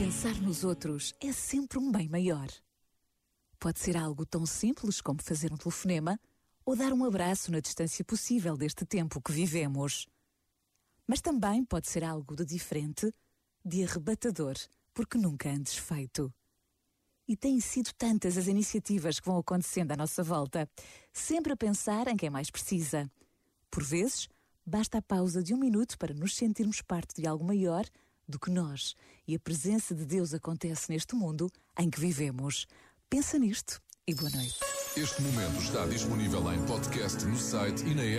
Pensar nos outros é sempre um bem maior. Pode ser algo tão simples como fazer um telefonema ou dar um abraço na distância possível deste tempo que vivemos. Mas também pode ser algo de diferente, de arrebatador, porque nunca antes feito. E têm sido tantas as iniciativas que vão acontecendo à nossa volta, sempre a pensar em quem mais precisa. Por vezes, basta a pausa de um minuto para nos sentirmos parte de algo maior do que nós, e a presença de Deus acontece neste mundo em que vivemos. Pensa nisto e boa noite. Este momento está disponível em podcast no site e na app.